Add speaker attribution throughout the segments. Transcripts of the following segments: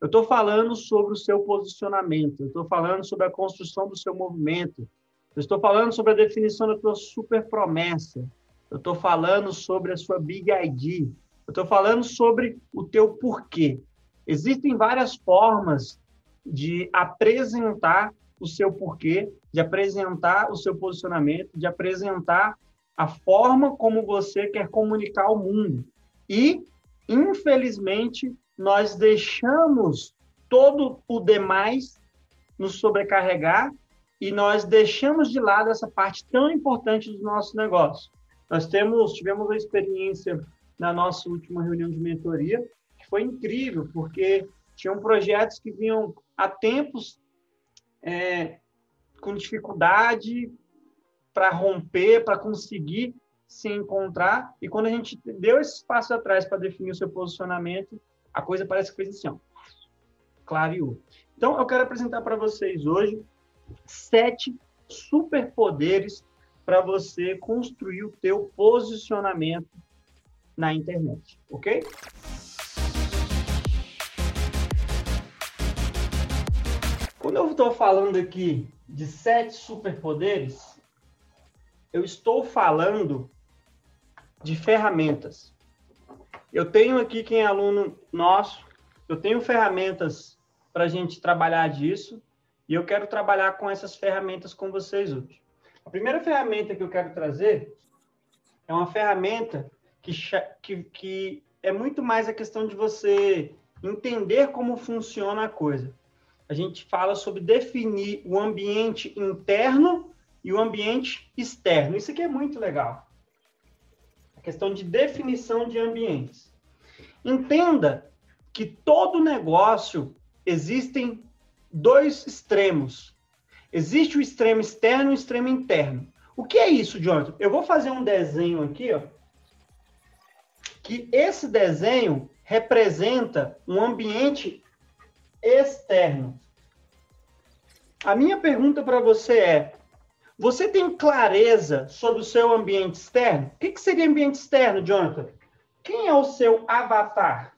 Speaker 1: Eu estou falando sobre o seu posicionamento, estou falando sobre a construção do seu movimento, estou falando sobre a definição da tua super promessa, estou falando sobre a sua Big ID, estou falando sobre o teu porquê. Existem várias formas de apresentar o seu porquê, de apresentar o seu posicionamento, de apresentar a forma como você quer comunicar ao mundo. E, infelizmente, nós deixamos todo o demais nos sobrecarregar e nós deixamos de lado essa parte tão importante do nosso negócio. Nós temos, tivemos uma experiência na nossa última reunião de mentoria que foi incrível, porque tinham projetos que vinham há tempos é, com dificuldade para romper, para conseguir se encontrar. E quando a gente deu esse espaço atrás para definir o seu posicionamento, a coisa parece fez assim, ó, clareou. Então, eu quero apresentar para vocês hoje sete superpoderes para você construir o teu posicionamento na internet, ok? Quando eu estou falando aqui de sete superpoderes, eu estou falando de ferramentas. Eu tenho aqui quem é aluno nosso, eu tenho ferramentas para a gente trabalhar disso e eu quero trabalhar com essas ferramentas com vocês hoje. A primeira ferramenta que eu quero trazer é uma ferramenta que, que, que é muito mais a questão de você entender como funciona a coisa. A gente fala sobre definir o ambiente interno e o ambiente externo. Isso aqui é muito legal a questão de definição de ambientes. Entenda que todo negócio existem dois extremos. Existe o extremo externo e o extremo interno. O que é isso, Jonathan? Eu vou fazer um desenho aqui, ó, que esse desenho representa um ambiente externo. A minha pergunta para você é: você tem clareza sobre o seu ambiente externo? O que, que seria ambiente externo, Jonathan? Quem é o seu avatar?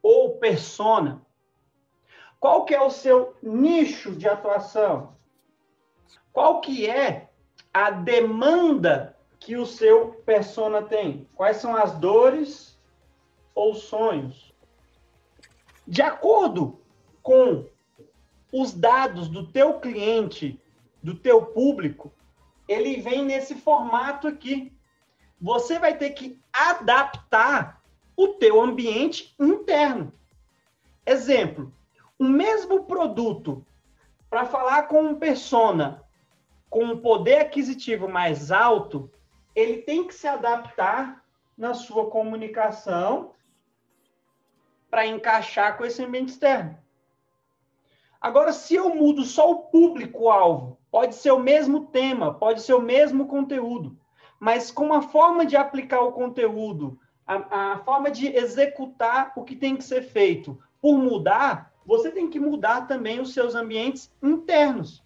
Speaker 1: Ou persona? Qual que é o seu nicho de atuação? Qual que é a demanda que o seu persona tem? Quais são as dores ou sonhos? De acordo com os dados do teu cliente do teu público, ele vem nesse formato aqui. Você vai ter que adaptar o teu ambiente interno. Exemplo, o mesmo produto para falar com um persona com um poder aquisitivo mais alto, ele tem que se adaptar na sua comunicação para encaixar com esse ambiente externo. Agora, se eu mudo só o público-alvo, pode ser o mesmo tema, pode ser o mesmo conteúdo, mas com a forma de aplicar o conteúdo, a, a forma de executar o que tem que ser feito, por mudar, você tem que mudar também os seus ambientes internos.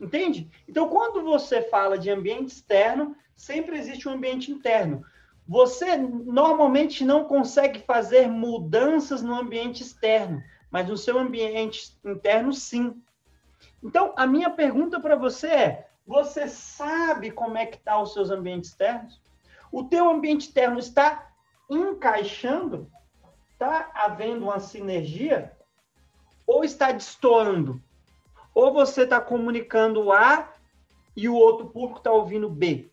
Speaker 1: Entende? Então, quando você fala de ambiente externo, sempre existe um ambiente interno. Você normalmente não consegue fazer mudanças no ambiente externo mas no seu ambiente interno, sim. Então, a minha pergunta para você é: você sabe como é que está os seus ambientes externos? O teu ambiente externo está encaixando? Está havendo uma sinergia? Ou está destoando? Ou você está comunicando A e o outro público está ouvindo B?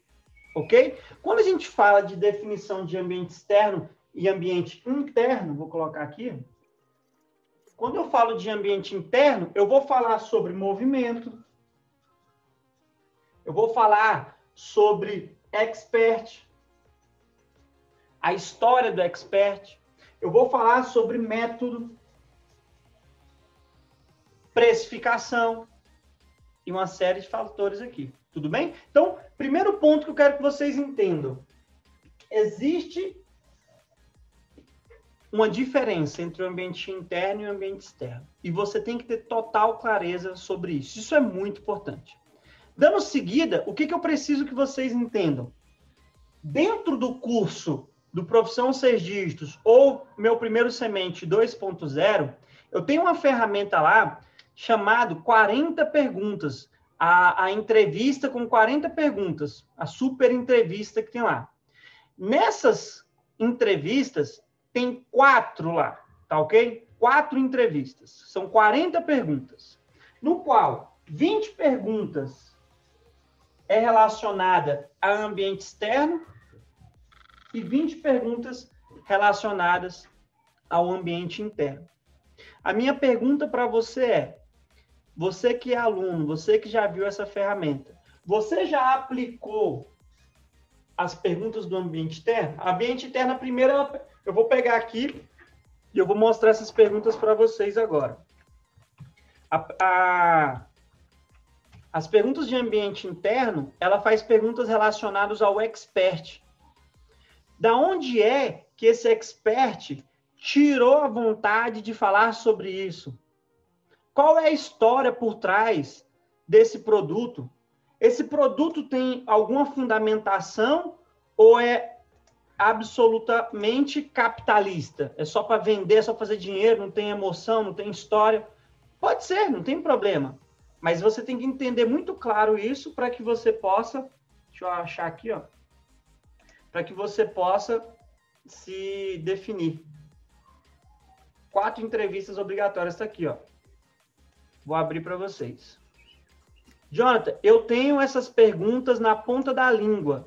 Speaker 1: Ok? Quando a gente fala de definição de ambiente externo e ambiente interno, vou colocar aqui, quando eu falo de ambiente interno, eu vou falar sobre movimento, eu vou falar sobre expert, a história do expert, eu vou falar sobre método, precificação e uma série de fatores aqui. Tudo bem? Então, primeiro ponto que eu quero que vocês entendam. Existe uma diferença entre o ambiente interno e o ambiente externo. E você tem que ter total clareza sobre isso. Isso é muito importante. Dando seguida, o que, que eu preciso que vocês entendam? Dentro do curso do Profissão Seis Dígitos ou meu primeiro semente 2.0, eu tenho uma ferramenta lá chamado 40 perguntas, a, a entrevista com 40 perguntas, a super entrevista que tem lá. Nessas entrevistas, tem quatro lá, tá ok? Quatro entrevistas. São 40 perguntas, no qual 20 perguntas é relacionada a ambiente externo e 20 perguntas relacionadas ao ambiente interno. A minha pergunta para você é: você que é aluno, você que já viu essa ferramenta, você já aplicou as perguntas do ambiente interno? Ambiente interno, a primeira, eu vou pegar aqui e eu vou mostrar essas perguntas para vocês agora. A, a, as perguntas de ambiente interno, ela faz perguntas relacionadas ao expert. Da onde é que esse expert tirou a vontade de falar sobre isso? Qual é a história por trás desse produto? Esse produto tem alguma fundamentação ou é absolutamente capitalista? É só para vender, é só fazer dinheiro, não tem emoção, não tem história? Pode ser, não tem problema. Mas você tem que entender muito claro isso para que você possa. Deixa eu achar aqui, ó para que você possa se definir. Quatro entrevistas obrigatórias está aqui, ó. Vou abrir para vocês. Jonathan, eu tenho essas perguntas na ponta da língua.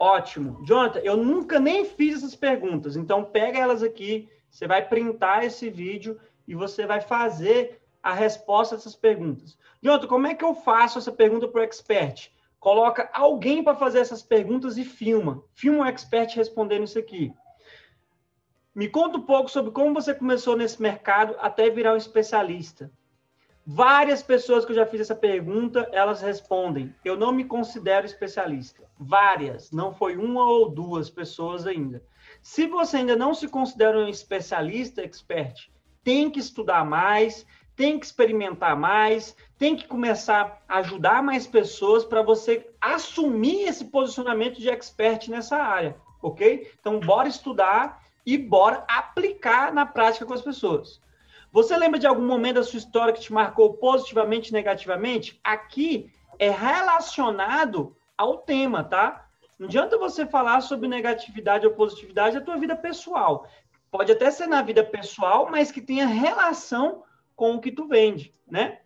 Speaker 1: Ótimo. Jonathan, eu nunca nem fiz essas perguntas, então pega elas aqui, você vai printar esse vídeo e você vai fazer a resposta dessas perguntas. Jonathan, como é que eu faço essa pergunta para o expert? coloca alguém para fazer essas perguntas e filma. Filma um expert respondendo isso aqui. Me conta um pouco sobre como você começou nesse mercado até virar um especialista. Várias pessoas que eu já fiz essa pergunta, elas respondem: eu não me considero especialista. Várias, não foi uma ou duas pessoas ainda. Se você ainda não se considera um especialista, expert, tem que estudar mais, tem que experimentar mais, tem que começar a ajudar mais pessoas para você assumir esse posicionamento de expert nessa área, ok? Então, bora estudar e bora aplicar na prática com as pessoas. Você lembra de algum momento da sua história que te marcou positivamente, negativamente? Aqui é relacionado ao tema, tá? Não adianta você falar sobre negatividade ou positividade da tua vida pessoal. Pode até ser na vida pessoal, mas que tenha relação com o que tu vende, né?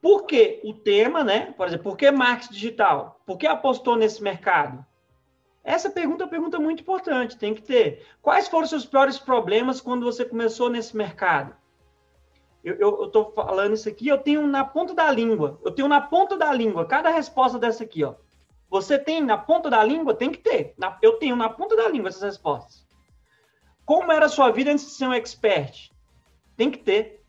Speaker 1: Por que o tema, né? Por exemplo, por que marketing digital? Por que apostou nesse mercado? Essa pergunta é uma pergunta muito importante, tem que ter. Quais foram os seus piores problemas quando você começou nesse mercado? Eu estou falando isso aqui, eu tenho na ponta da língua. Eu tenho na ponta da língua cada resposta dessa aqui, ó. Você tem na ponta da língua? Tem que ter. Na, eu tenho na ponta da língua essas respostas. Como era a sua vida antes de ser um expert? Tem que ter.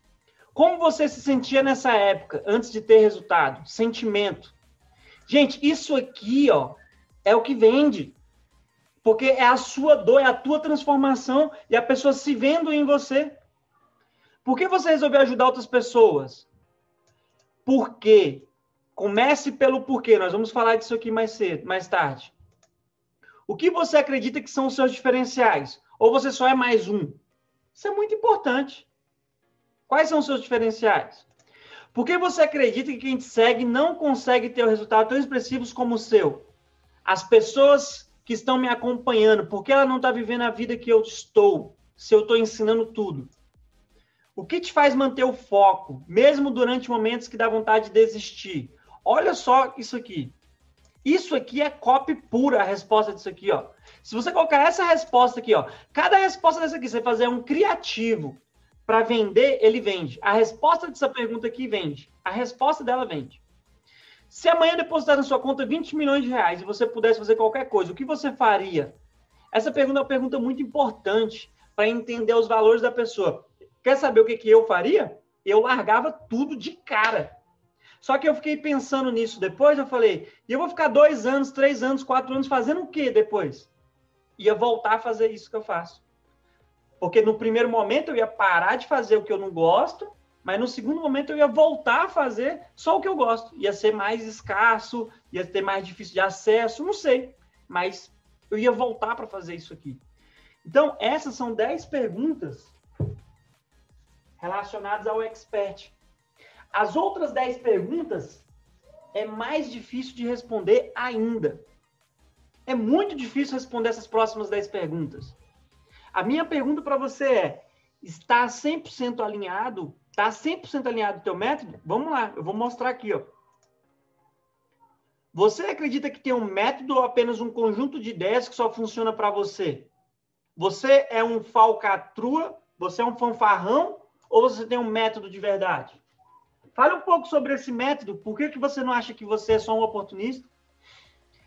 Speaker 1: Como você se sentia nessa época, antes de ter resultado? Sentimento. Gente, isso aqui, ó, é o que vende. Porque é a sua dor, é a tua transformação e a pessoa se vendo em você. Por que você resolveu ajudar outras pessoas? Porque comece pelo porquê. Nós vamos falar disso aqui mais cedo, mais tarde. O que você acredita que são os seus diferenciais? Ou você só é mais um? Isso é muito importante. Quais são os seus diferenciais? Por que você acredita que quem te segue não consegue ter o resultado tão expressivos como o seu? As pessoas que estão me acompanhando, por que ela não está vivendo a vida que eu estou, se eu estou ensinando tudo? O que te faz manter o foco, mesmo durante momentos que dá vontade de desistir? Olha só isso aqui. Isso aqui é copy pura, a resposta disso aqui, ó. Se você colocar essa resposta aqui, ó, cada resposta dessa aqui, você fazer um criativo, para vender, ele vende. A resposta dessa pergunta aqui vende. A resposta dela vende. Se amanhã depositar na sua conta 20 milhões de reais e você pudesse fazer qualquer coisa, o que você faria? Essa pergunta é uma pergunta muito importante para entender os valores da pessoa. Quer saber o que, que eu faria? Eu largava tudo de cara. Só que eu fiquei pensando nisso depois, eu falei, e eu vou ficar dois anos, três anos, quatro anos fazendo o quê depois? Ia voltar a fazer isso que eu faço. Porque no primeiro momento eu ia parar de fazer o que eu não gosto, mas no segundo momento eu ia voltar a fazer só o que eu gosto. Ia ser mais escasso, ia ter mais difícil de acesso, não sei. Mas eu ia voltar para fazer isso aqui. Então, essas são 10 perguntas relacionadas ao expert. As outras 10 perguntas é mais difícil de responder ainda. É muito difícil responder essas próximas 10 perguntas. A minha pergunta para você é: está 100% alinhado? Está 100% alinhado o teu método? Vamos lá, eu vou mostrar aqui, ó. Você acredita que tem um método ou apenas um conjunto de ideias que só funciona para você? Você é um falcatrua? Você é um fanfarrão? Ou você tem um método de verdade? Fale um pouco sobre esse método. Por que, que você não acha que você é só um oportunista?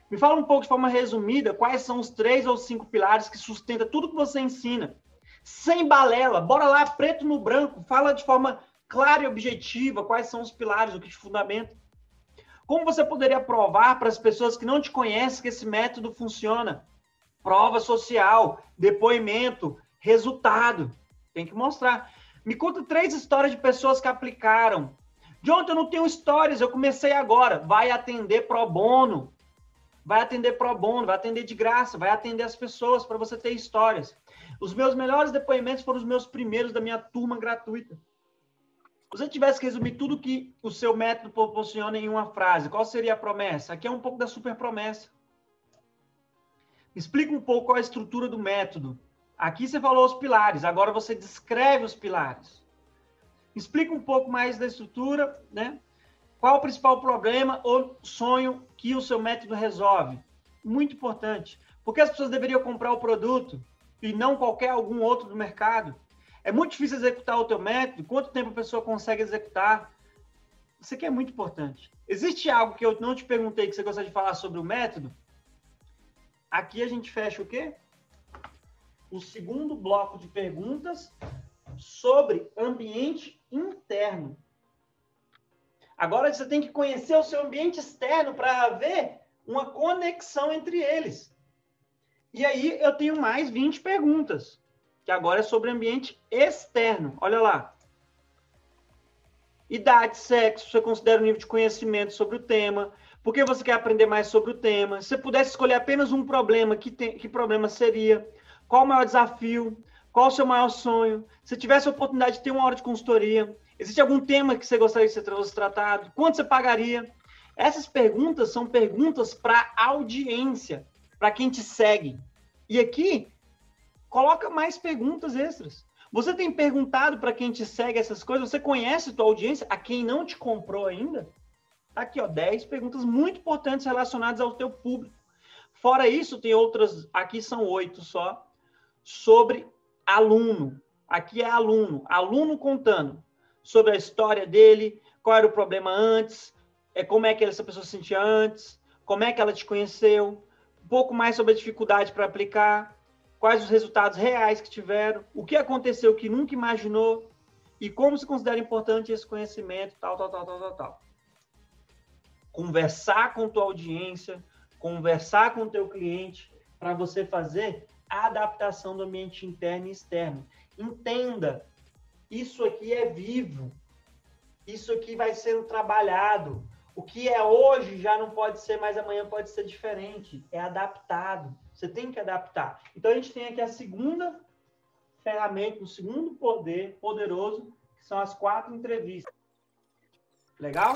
Speaker 1: Me fala um pouco de forma resumida quais são os três ou cinco pilares que sustentam tudo que você ensina. Sem balela, bora lá, preto no branco, fala de forma clara e objetiva quais são os pilares, o que te fundamenta. Como você poderia provar para as pessoas que não te conhecem que esse método funciona? Prova social, depoimento, resultado. Tem que mostrar. Me conta três histórias de pessoas que aplicaram. De ontem eu não tenho histórias, eu comecei agora. Vai atender pro bono. Vai atender pro bono, vai atender de graça, vai atender as pessoas para você ter histórias. Os meus melhores depoimentos foram os meus primeiros da minha turma gratuita. Se você tivesse que resumir tudo que o seu método proporciona em uma frase, qual seria a promessa? Aqui é um pouco da super promessa. Explica um pouco qual a estrutura do método. Aqui você falou os pilares, agora você descreve os pilares. Explica um pouco mais da estrutura, né? Qual o principal problema ou sonho que o seu método resolve? Muito importante. Por que as pessoas deveriam comprar o produto e não qualquer algum outro do mercado? É muito difícil executar o teu método. Quanto tempo a pessoa consegue executar? Isso aqui é muito importante. Existe algo que eu não te perguntei que você gostaria de falar sobre o método? Aqui a gente fecha o quê? o segundo bloco de perguntas sobre ambiente interno. Agora você tem que conhecer o seu ambiente externo para ver uma conexão entre eles. E aí eu tenho mais 20 perguntas, que agora é sobre ambiente externo. Olha lá. Idade, sexo, você considera o nível de conhecimento sobre o tema, por que você quer aprender mais sobre o tema. Se você pudesse escolher apenas um problema, que, tem, que problema seria? Qual o maior desafio? Qual o seu maior sonho? Se tivesse a oportunidade de ter uma hora de consultoria, existe algum tema que você gostaria de ser tratado? Quanto você pagaria? Essas perguntas são perguntas para audiência, para quem te segue. E aqui, coloca mais perguntas extras. Você tem perguntado para quem te segue essas coisas? Você conhece tua audiência? A quem não te comprou ainda? Tá aqui, ó, 10 perguntas muito importantes relacionadas ao teu público. Fora isso, tem outras, aqui são oito só, sobre aluno. Aqui é aluno, aluno contando sobre a história dele, qual era o problema antes, é como é que essa pessoa se sentia antes, como é que ela te conheceu, pouco mais sobre a dificuldade para aplicar, quais os resultados reais que tiveram, o que aconteceu que nunca imaginou e como se considera importante esse conhecimento, tal, tal, tal, tal, tal, tal. Conversar com tua audiência, conversar com teu cliente para você fazer a adaptação do ambiente interno e externo. Entenda, isso aqui é vivo. Isso aqui vai sendo trabalhado. O que é hoje já não pode ser, mas amanhã pode ser diferente. É adaptado. Você tem que adaptar. Então a gente tem aqui a segunda ferramenta, o segundo poder poderoso, que são as quatro entrevistas. Legal?